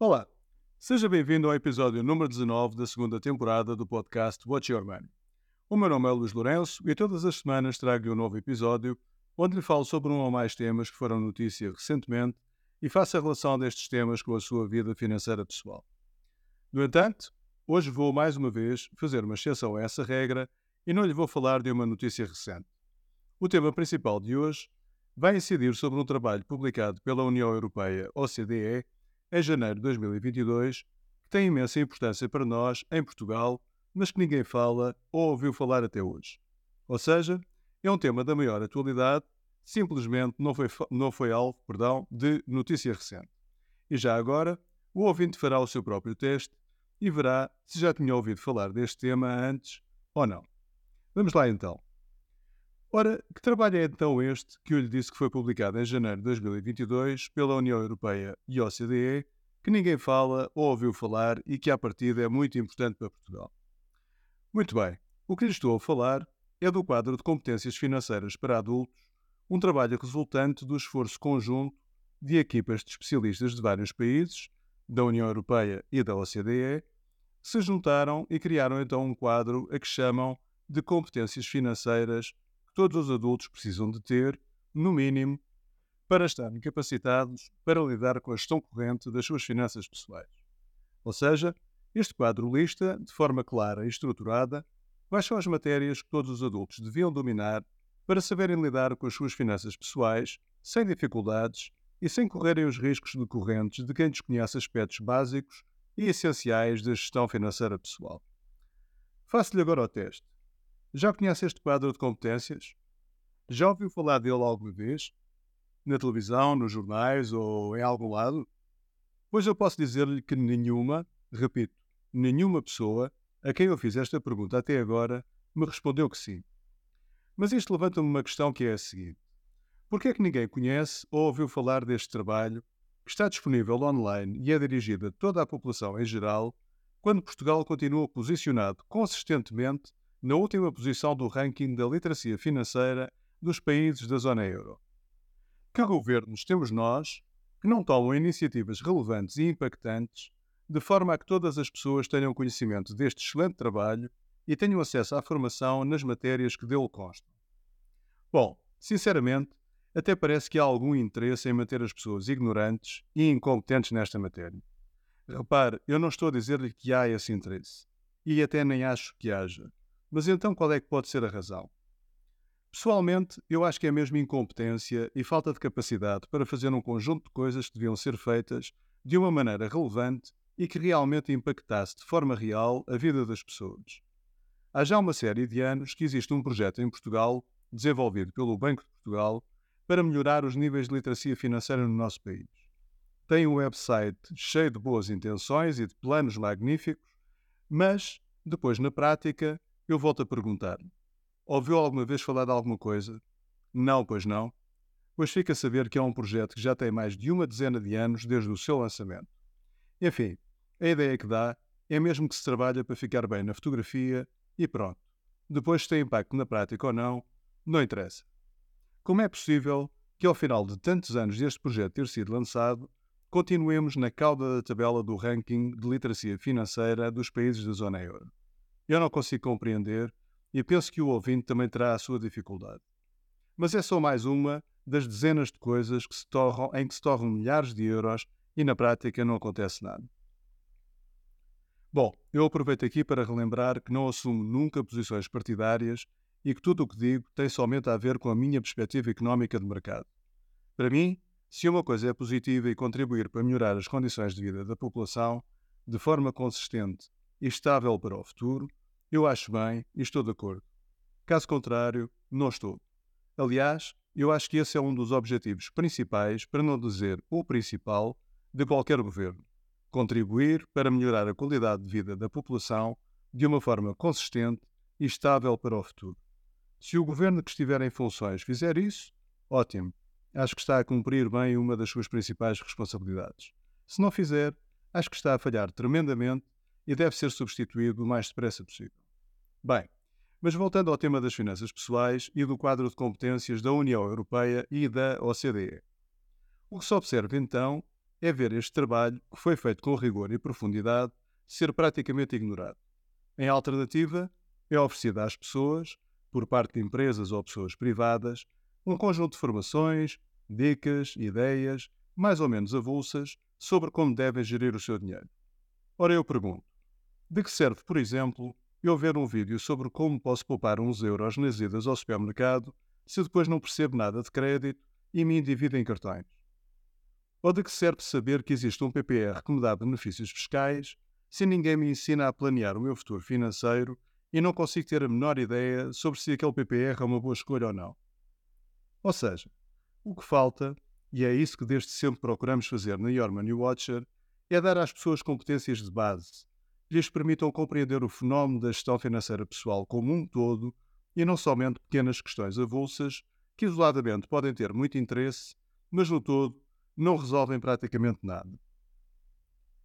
Olá, seja bem-vindo ao episódio número 19 da segunda temporada do podcast Watch Your Money. O meu nome é Luís Lourenço e todas as semanas trago-lhe um novo episódio onde lhe falo sobre um ou mais temas que foram notícia recentemente e faço a relação destes temas com a sua vida financeira pessoal. No entanto, hoje vou mais uma vez fazer uma exceção a essa regra e não lhe vou falar de uma notícia recente. O tema principal de hoje vai incidir sobre um trabalho publicado pela União Europeia, OCDE, em janeiro de 2022, que tem imensa importância para nós, em Portugal, mas que ninguém fala ou ouviu falar até hoje. Ou seja, é um tema da maior atualidade, simplesmente não foi, não foi alvo perdão, de notícia recente. E já agora, o ouvinte fará o seu próprio teste e verá se já tinha ouvido falar deste tema antes ou não. Vamos lá então. Ora, que trabalho é então este que eu lhe disse que foi publicado em janeiro de 2022 pela União Europeia e OCDE, que ninguém fala ou ouviu falar e que à partida é muito importante para Portugal? Muito bem, o que lhe estou a falar é do quadro de competências financeiras para adultos, um trabalho resultante do esforço conjunto de equipas de especialistas de vários países, da União Europeia e da OCDE, se juntaram e criaram então um quadro a que chamam de competências financeiras todos os adultos precisam de ter, no mínimo, para estarem capacitados para lidar com a gestão corrente das suas finanças pessoais. Ou seja, este quadro lista, de forma clara e estruturada, quais são as matérias que todos os adultos deviam dominar para saberem lidar com as suas finanças pessoais sem dificuldades e sem correrem os riscos decorrentes de quem desconhece aspectos básicos e essenciais da gestão financeira pessoal. Faço-lhe agora o teste. Já conhece este quadro de competências? Já ouviu falar dele alguma vez? Na televisão, nos jornais ou em algum lado? Pois eu posso dizer-lhe que nenhuma, repito, nenhuma pessoa a quem eu fiz esta pergunta até agora me respondeu que sim. Mas isto levanta-me uma questão que é a seguinte: por que é que ninguém conhece ou ouviu falar deste trabalho que está disponível online e é dirigido a toda a população em geral, quando Portugal continua posicionado consistentemente na última posição do ranking da literacia financeira dos países da zona euro. Que governos temos nós que não tomam iniciativas relevantes e impactantes de forma a que todas as pessoas tenham conhecimento deste excelente trabalho e tenham acesso à formação nas matérias que dele constam? Bom, sinceramente, até parece que há algum interesse em manter as pessoas ignorantes e incompetentes nesta matéria. Repare, eu não estou a dizer-lhe que há esse interesse. E até nem acho que haja. Mas então qual é que pode ser a razão? Pessoalmente, eu acho que é mesmo incompetência e falta de capacidade para fazer um conjunto de coisas que deviam ser feitas de uma maneira relevante e que realmente impactasse de forma real a vida das pessoas. Há já uma série de anos que existe um projeto em Portugal, desenvolvido pelo Banco de Portugal, para melhorar os níveis de literacia financeira no nosso país. Tem um website cheio de boas intenções e de planos magníficos, mas, depois na prática, eu volto a perguntar: ouviu alguma vez falar de alguma coisa? Não, pois não. Pois fica a saber que é um projeto que já tem mais de uma dezena de anos desde o seu lançamento. Enfim, a ideia que dá é mesmo que se trabalha para ficar bem na fotografia e pronto. Depois, se tem impacto na prática ou não, não interessa. Como é possível que, ao final de tantos anos deste projeto ter sido lançado, continuemos na cauda da tabela do ranking de literacia financeira dos países da zona euro? Eu não consigo compreender e penso que o ouvinte também terá a sua dificuldade. Mas é só mais uma das dezenas de coisas que torram, em que se torram milhares de euros e na prática não acontece nada. Bom, eu aproveito aqui para relembrar que não assumo nunca posições partidárias e que tudo o que digo tem somente a ver com a minha perspectiva económica de mercado. Para mim, se uma coisa é positiva e contribuir para melhorar as condições de vida da população de forma consistente e estável para o futuro, eu acho bem e estou de acordo. Caso contrário, não estou. Aliás, eu acho que esse é um dos objetivos principais, para não dizer o principal, de qualquer governo: contribuir para melhorar a qualidade de vida da população de uma forma consistente e estável para o futuro. Se o governo que estiver em funções fizer isso, ótimo. Acho que está a cumprir bem uma das suas principais responsabilidades. Se não fizer, acho que está a falhar tremendamente e deve ser substituído o mais depressa possível. Bem, mas voltando ao tema das finanças pessoais e do quadro de competências da União Europeia e da OCDE. O que se observa então é ver este trabalho, que foi feito com rigor e profundidade, ser praticamente ignorado. Em alternativa, é oferecida às pessoas, por parte de empresas ou pessoas privadas, um conjunto de formações, dicas, ideias, mais ou menos avulsas, sobre como devem gerir o seu dinheiro. Ora, eu pergunto: de que serve, por exemplo, eu ver um vídeo sobre como posso poupar uns euros nas idas ao supermercado se depois não percebo nada de crédito e me endivido em cartões? Ou de que serve saber que existe um PPR que me dá benefícios fiscais se ninguém me ensina a planear o meu futuro financeiro e não consigo ter a menor ideia sobre se aquele PPR é uma boa escolha ou não? Ou seja, o que falta, e é isso que desde sempre procuramos fazer na Your Money Watcher, é dar às pessoas competências de base lhes permitam compreender o fenómeno da gestão financeira pessoal como um todo e não somente pequenas questões avulsas que isoladamente podem ter muito interesse, mas no todo não resolvem praticamente nada.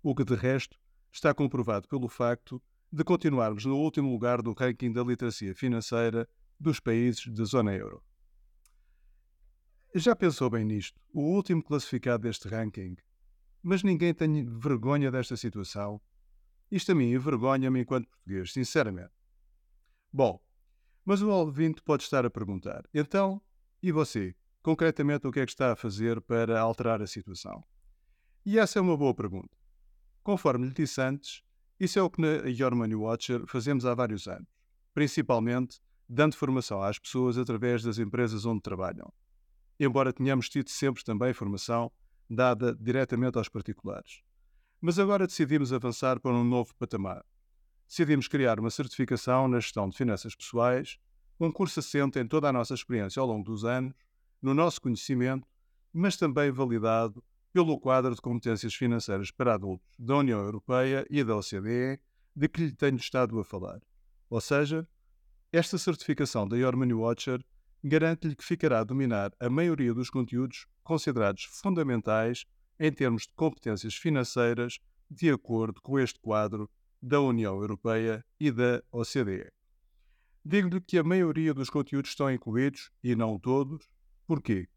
O que de resto está comprovado pelo facto de continuarmos no último lugar do ranking da literacia financeira dos países da zona euro. Já pensou bem nisto? O último classificado deste ranking. Mas ninguém tem vergonha desta situação? Isto a mim envergonha-me enquanto português, sinceramente. Bom, mas o ouvinte pode estar a perguntar: então, e você? Concretamente, o que é que está a fazer para alterar a situação? E essa é uma boa pergunta. Conforme lhe disse antes, isso é o que na Your Money Watcher fazemos há vários anos, principalmente dando formação às pessoas através das empresas onde trabalham. Embora tenhamos tido sempre também formação dada diretamente aos particulares. Mas agora decidimos avançar para um novo patamar. Decidimos criar uma certificação na gestão de finanças pessoais, um curso assente em toda a nossa experiência ao longo dos anos, no nosso conhecimento, mas também validado pelo quadro de competências financeiras para adultos da União Europeia e da OCDE, de que lhe tenho estado a falar. Ou seja, esta certificação da Your Money Watcher garante-lhe que ficará a dominar a maioria dos conteúdos considerados fundamentais em termos de competências financeiras, de acordo com este quadro da União Europeia e da OCDE. Digo-lhe que a maioria dos conteúdos estão incluídos, e não todos. Porquê?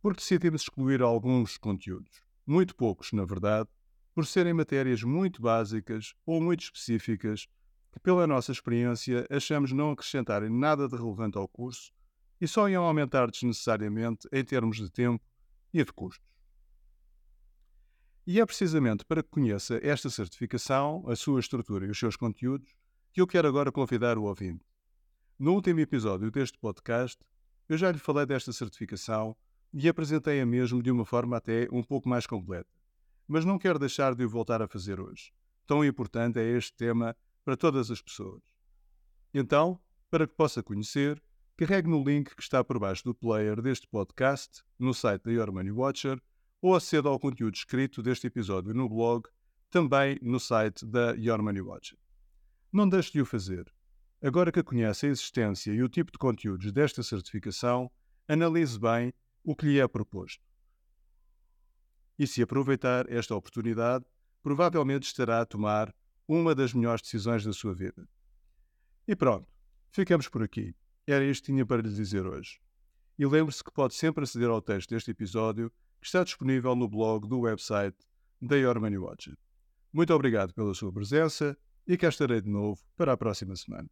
porque decidimos excluir alguns conteúdos, muito poucos, na verdade, por serem matérias muito básicas ou muito específicas que, pela nossa experiência, achamos não acrescentarem nada de relevante ao curso e só iam aumentar desnecessariamente em termos de tempo e de custos. E é precisamente para que conheça esta certificação, a sua estrutura e os seus conteúdos, que eu quero agora convidar o ouvinte. No último episódio deste podcast, eu já lhe falei desta certificação e apresentei-a mesmo de uma forma até um pouco mais completa. Mas não quero deixar de o voltar a fazer hoje. Tão importante é este tema para todas as pessoas. Então, para que possa conhecer, carregue no link que está por baixo do player deste podcast, no site da Your Money Watcher, ou aceda ao conteúdo escrito deste episódio no blog, também no site da Your Money Watcher. Não deixe de o fazer. Agora que conhece a existência e o tipo de conteúdos desta certificação, analise bem o que lhe é proposto. E se aproveitar esta oportunidade, provavelmente estará a tomar uma das melhores decisões da sua vida. E pronto, ficamos por aqui. Era isto que tinha para lhe dizer hoje. E lembre-se que pode sempre aceder ao texto deste episódio, que está disponível no blog do website da Your Money Watch. Muito obrigado pela sua presença e cá estarei de novo para a próxima semana.